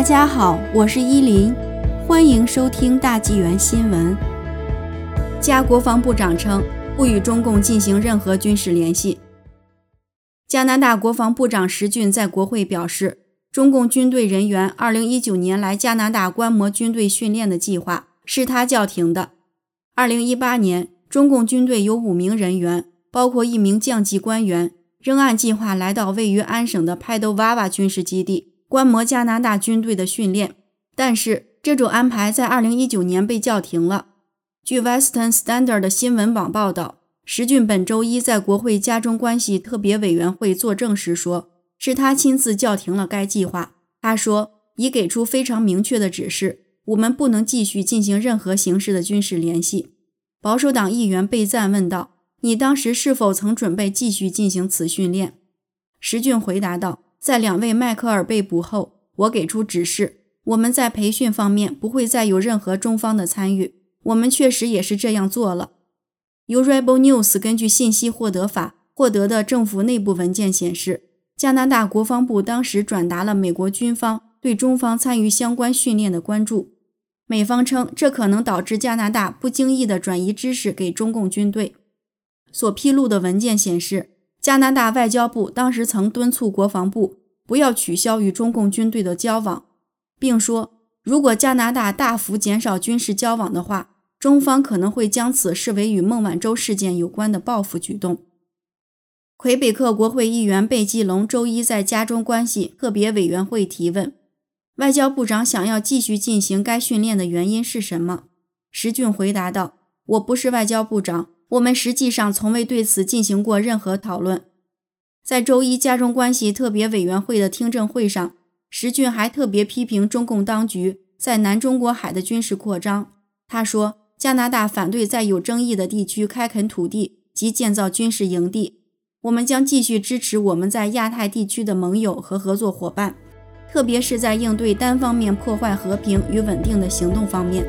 大家好，我是依林，欢迎收听大纪元新闻。加国防部长称不与中共进行任何军事联系。加拿大国防部长石俊在国会表示，中共军队人员2019年来加拿大观摩军队训练的计划是他叫停的。2018年，中共军队有五名人员，包括一名降级官员，仍按计划来到位于安省的派德瓦瓦军事基地。观摩加拿大军队的训练，但是这种安排在2019年被叫停了。据 Western Standard 的新闻网报道，石俊本周一在国会家中关系特别委员会作证时说，是他亲自叫停了该计划。他说，已给出非常明确的指示，我们不能继续进行任何形式的军事联系。保守党议员被赞问道：“你当时是否曾准备继续进行此训练？”石俊回答道。在两位迈克尔被捕后，我给出指示，我们在培训方面不会再有任何中方的参与。我们确实也是这样做了。由 Rebel News 根据信息获得法获得的政府内部文件显示，加拿大国防部当时转达了美国军方对中方参与相关训练的关注。美方称，这可能导致加拿大不经意地转移知识给中共军队。所披露的文件显示。加拿大外交部当时曾敦促国防部不要取消与中共军队的交往，并说，如果加拿大大幅减少军事交往的话，中方可能会将此视为与孟晚舟事件有关的报复举动。魁北克国会议员贝基隆周一在家中关系特别委员会提问：外交部长想要继续进行该训练的原因是什么？石俊回答道：“我不是外交部长。”我们实际上从未对此进行过任何讨论。在周一家中关系特别委员会的听证会上，石俊还特别批评中共当局在南中国海的军事扩张。他说：“加拿大反对在有争议的地区开垦土地及建造军事营地。我们将继续支持我们在亚太地区的盟友和合作伙伴，特别是在应对单方面破坏和平与稳定的行动方面。”